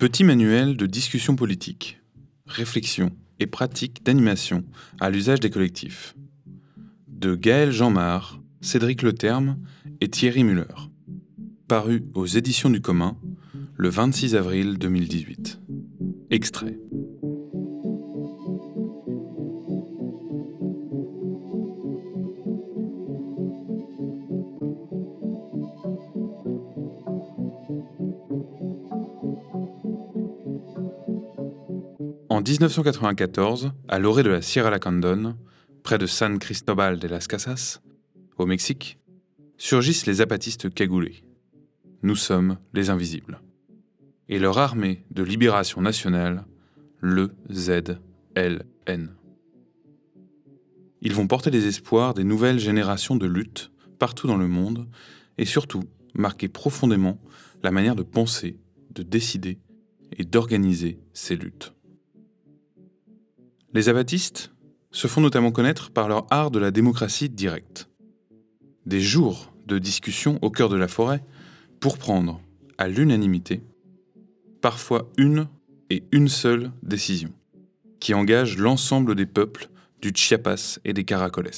Petit manuel de discussion politique, réflexion et pratique d'animation à l'usage des collectifs. De Gaël Jeanmar, Cédric Leterme et Thierry Muller. Paru aux éditions du commun le 26 avril 2018. Extrait. En 1994, à l'orée de la Sierra Lacandon, près de San Cristobal de las Casas, au Mexique, surgissent les apatistes cagoulés. Nous sommes les invisibles. Et leur armée de libération nationale, le ZLN. Ils vont porter les espoirs des nouvelles générations de lutte partout dans le monde et surtout marquer profondément la manière de penser, de décider et d'organiser ces luttes. Les abatistes se font notamment connaître par leur art de la démocratie directe. Des jours de discussion au cœur de la forêt pour prendre, à l'unanimité, parfois une et une seule décision, qui engage l'ensemble des peuples du Chiapas et des Caracoles.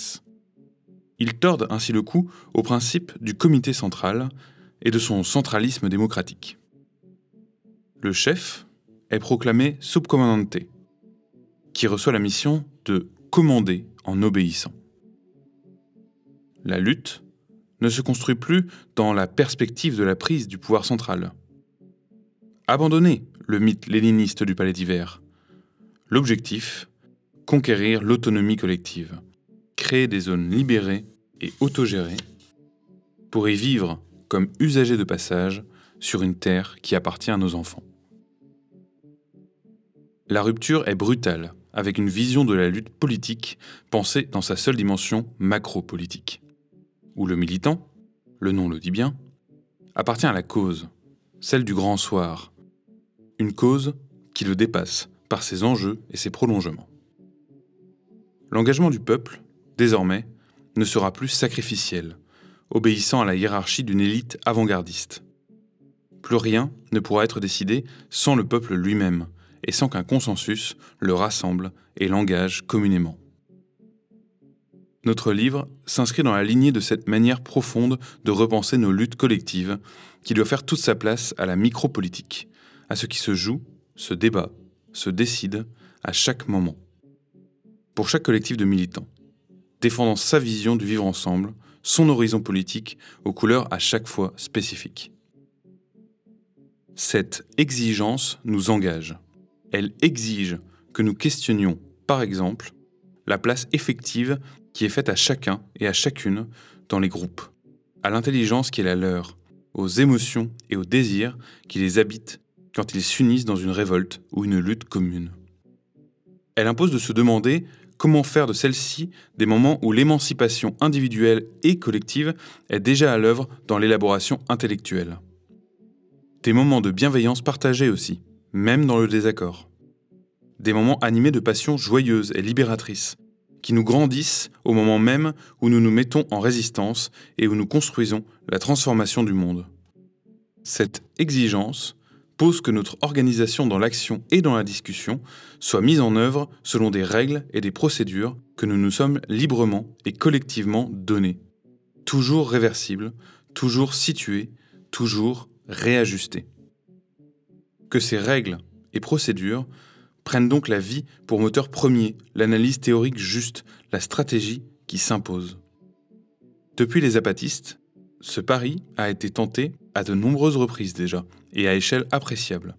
Ils tordent ainsi le cou au principe du comité central et de son centralisme démocratique. Le chef est proclamé subcomandante, qui reçoit la mission de commander en obéissant. La lutte ne se construit plus dans la perspective de la prise du pouvoir central. Abandonner le mythe léniniste du palais d'hiver. L'objectif conquérir l'autonomie collective, créer des zones libérées et autogérées pour y vivre comme usagers de passage sur une terre qui appartient à nos enfants. La rupture est brutale avec une vision de la lutte politique pensée dans sa seule dimension macro-politique, où le militant, le nom le dit bien, appartient à la cause, celle du grand soir, une cause qui le dépasse par ses enjeux et ses prolongements. L'engagement du peuple, désormais, ne sera plus sacrificiel, obéissant à la hiérarchie d'une élite avant-gardiste. Plus rien ne pourra être décidé sans le peuple lui-même, et sans qu'un consensus le rassemble et l'engage communément. Notre livre s'inscrit dans la lignée de cette manière profonde de repenser nos luttes collectives qui doit faire toute sa place à la micropolitique, à ce qui se joue, se débat, se décide à chaque moment. Pour chaque collectif de militants, défendant sa vision du vivre ensemble, son horizon politique aux couleurs à chaque fois spécifiques. Cette exigence nous engage elle exige que nous questionnions, par exemple, la place effective qui est faite à chacun et à chacune dans les groupes, à l'intelligence qui est la leur, aux émotions et aux désirs qui les habitent quand ils s'unissent dans une révolte ou une lutte commune. Elle impose de se demander comment faire de celle-ci des moments où l'émancipation individuelle et collective est déjà à l'œuvre dans l'élaboration intellectuelle. Des moments de bienveillance partagée aussi, même dans le désaccord. Des moments animés de passions joyeuses et libératrices, qui nous grandissent au moment même où nous nous mettons en résistance et où nous construisons la transformation du monde. Cette exigence pose que notre organisation dans l'action et dans la discussion soit mise en œuvre selon des règles et des procédures que nous nous sommes librement et collectivement données, toujours réversibles, toujours situées, toujours réajustées que ces règles et procédures prennent donc la vie pour moteur premier, l'analyse théorique juste, la stratégie qui s'impose. Depuis les apatistes, ce pari a été tenté à de nombreuses reprises déjà, et à échelle appréciable.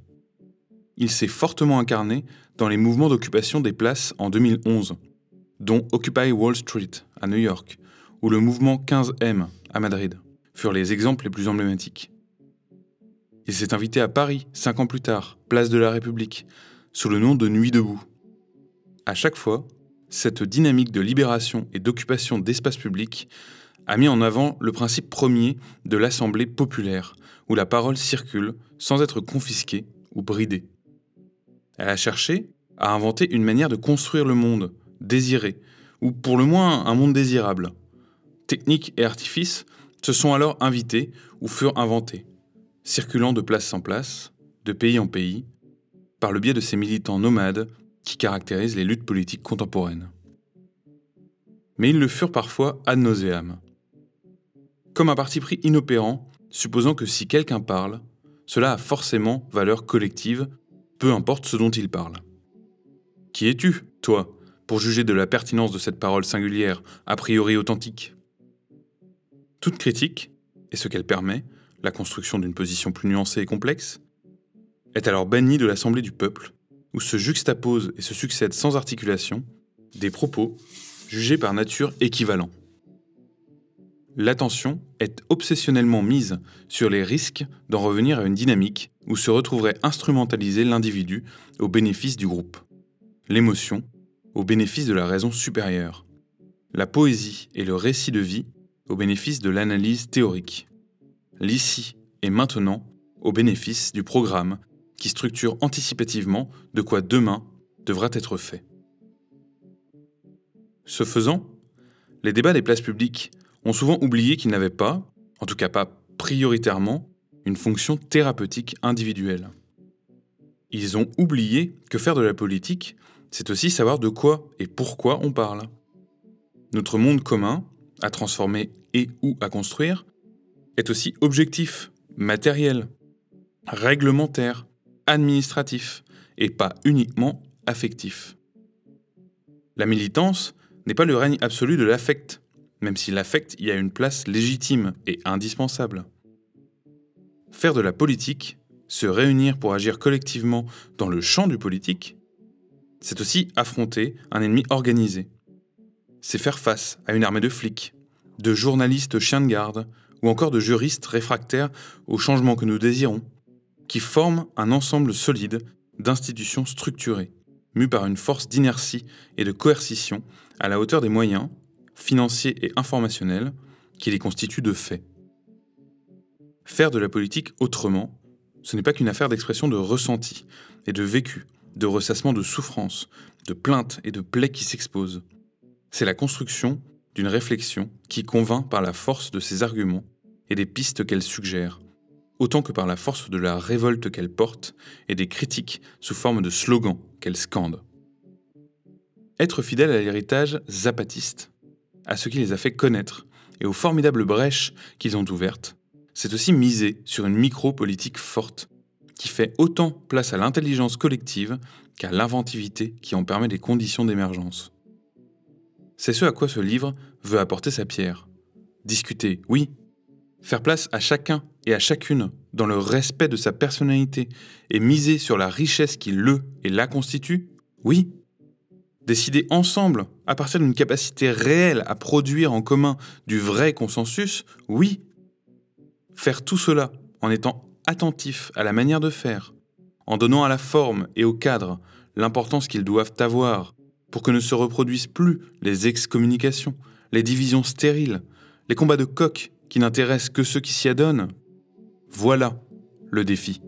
Il s'est fortement incarné dans les mouvements d'occupation des places en 2011, dont Occupy Wall Street à New York, ou le mouvement 15M à Madrid, furent les exemples les plus emblématiques. Il s'est invité à Paris, cinq ans plus tard, place de la République, sous le nom de Nuit debout. À chaque fois, cette dynamique de libération et d'occupation d'espace public a mis en avant le principe premier de l'Assemblée populaire, où la parole circule sans être confisquée ou bridée. Elle a cherché à inventer une manière de construire le monde, désiré, ou pour le moins un monde désirable. Techniques et artifices se sont alors invités ou furent inventés circulant de place en place, de pays en pays, par le biais de ces militants nomades qui caractérisent les luttes politiques contemporaines. Mais ils le furent parfois ad nauseam. Comme un parti pris inopérant, supposant que si quelqu'un parle, cela a forcément valeur collective, peu importe ce dont il parle. Qui es-tu, toi, pour juger de la pertinence de cette parole singulière, a priori authentique? Toute critique, et ce qu'elle permet, la construction d'une position plus nuancée et complexe, est alors bannie de l'Assemblée du peuple, où se juxtaposent et se succèdent sans articulation des propos jugés par nature équivalents. L'attention est obsessionnellement mise sur les risques d'en revenir à une dynamique où se retrouverait instrumentalisé l'individu au bénéfice du groupe, l'émotion au bénéfice de la raison supérieure, la poésie et le récit de vie au bénéfice de l'analyse théorique, l'ici et maintenant au bénéfice du programme qui structure anticipativement de quoi demain devra être fait. Ce faisant, les débats des places publiques ont souvent oublié qu'ils n'avaient pas, en tout cas pas prioritairement, une fonction thérapeutique individuelle. Ils ont oublié que faire de la politique, c'est aussi savoir de quoi et pourquoi on parle. Notre monde commun, à transformer et ou à construire, est aussi objectif, matériel, réglementaire, administratif, et pas uniquement affectif. La militance n'est pas le règne absolu de l'affect, même si l'affect y a une place légitime et indispensable. Faire de la politique, se réunir pour agir collectivement dans le champ du politique, c'est aussi affronter un ennemi organisé. C'est faire face à une armée de flics, de journalistes chiens de garde, ou encore de juristes réfractaires au changement que nous désirons, qui forment un ensemble solide d'institutions structurées, mues par une force d'inertie et de coercition à la hauteur des moyens, financiers et informationnels, qui les constituent de fait. Faire de la politique autrement, ce n'est pas qu'une affaire d'expression de ressenti et de vécu, de ressassement de souffrance, de plaintes et de plaies qui s'exposent. C'est la construction d'une réflexion qui convainc par la force de ses arguments et des pistes qu'elle suggère, autant que par la force de la révolte qu'elle porte et des critiques sous forme de slogans qu'elle scande. Être fidèle à l'héritage zapatiste, à ce qui les a fait connaître et aux formidables brèches qu'ils ont ouvertes, c'est aussi miser sur une micro-politique forte qui fait autant place à l'intelligence collective qu'à l'inventivité qui en permet des conditions d'émergence. C'est ce à quoi ce livre veut apporter sa pierre. Discuter, oui, Faire place à chacun et à chacune dans le respect de sa personnalité et miser sur la richesse qui le et la constitue Oui. Décider ensemble, à partir d'une capacité réelle à produire en commun du vrai consensus Oui. Faire tout cela en étant attentif à la manière de faire, en donnant à la forme et au cadre l'importance qu'ils doivent avoir pour que ne se reproduisent plus les excommunications, les divisions stériles, les combats de coq qui n'intéresse que ceux qui s'y adonnent Voilà le défi.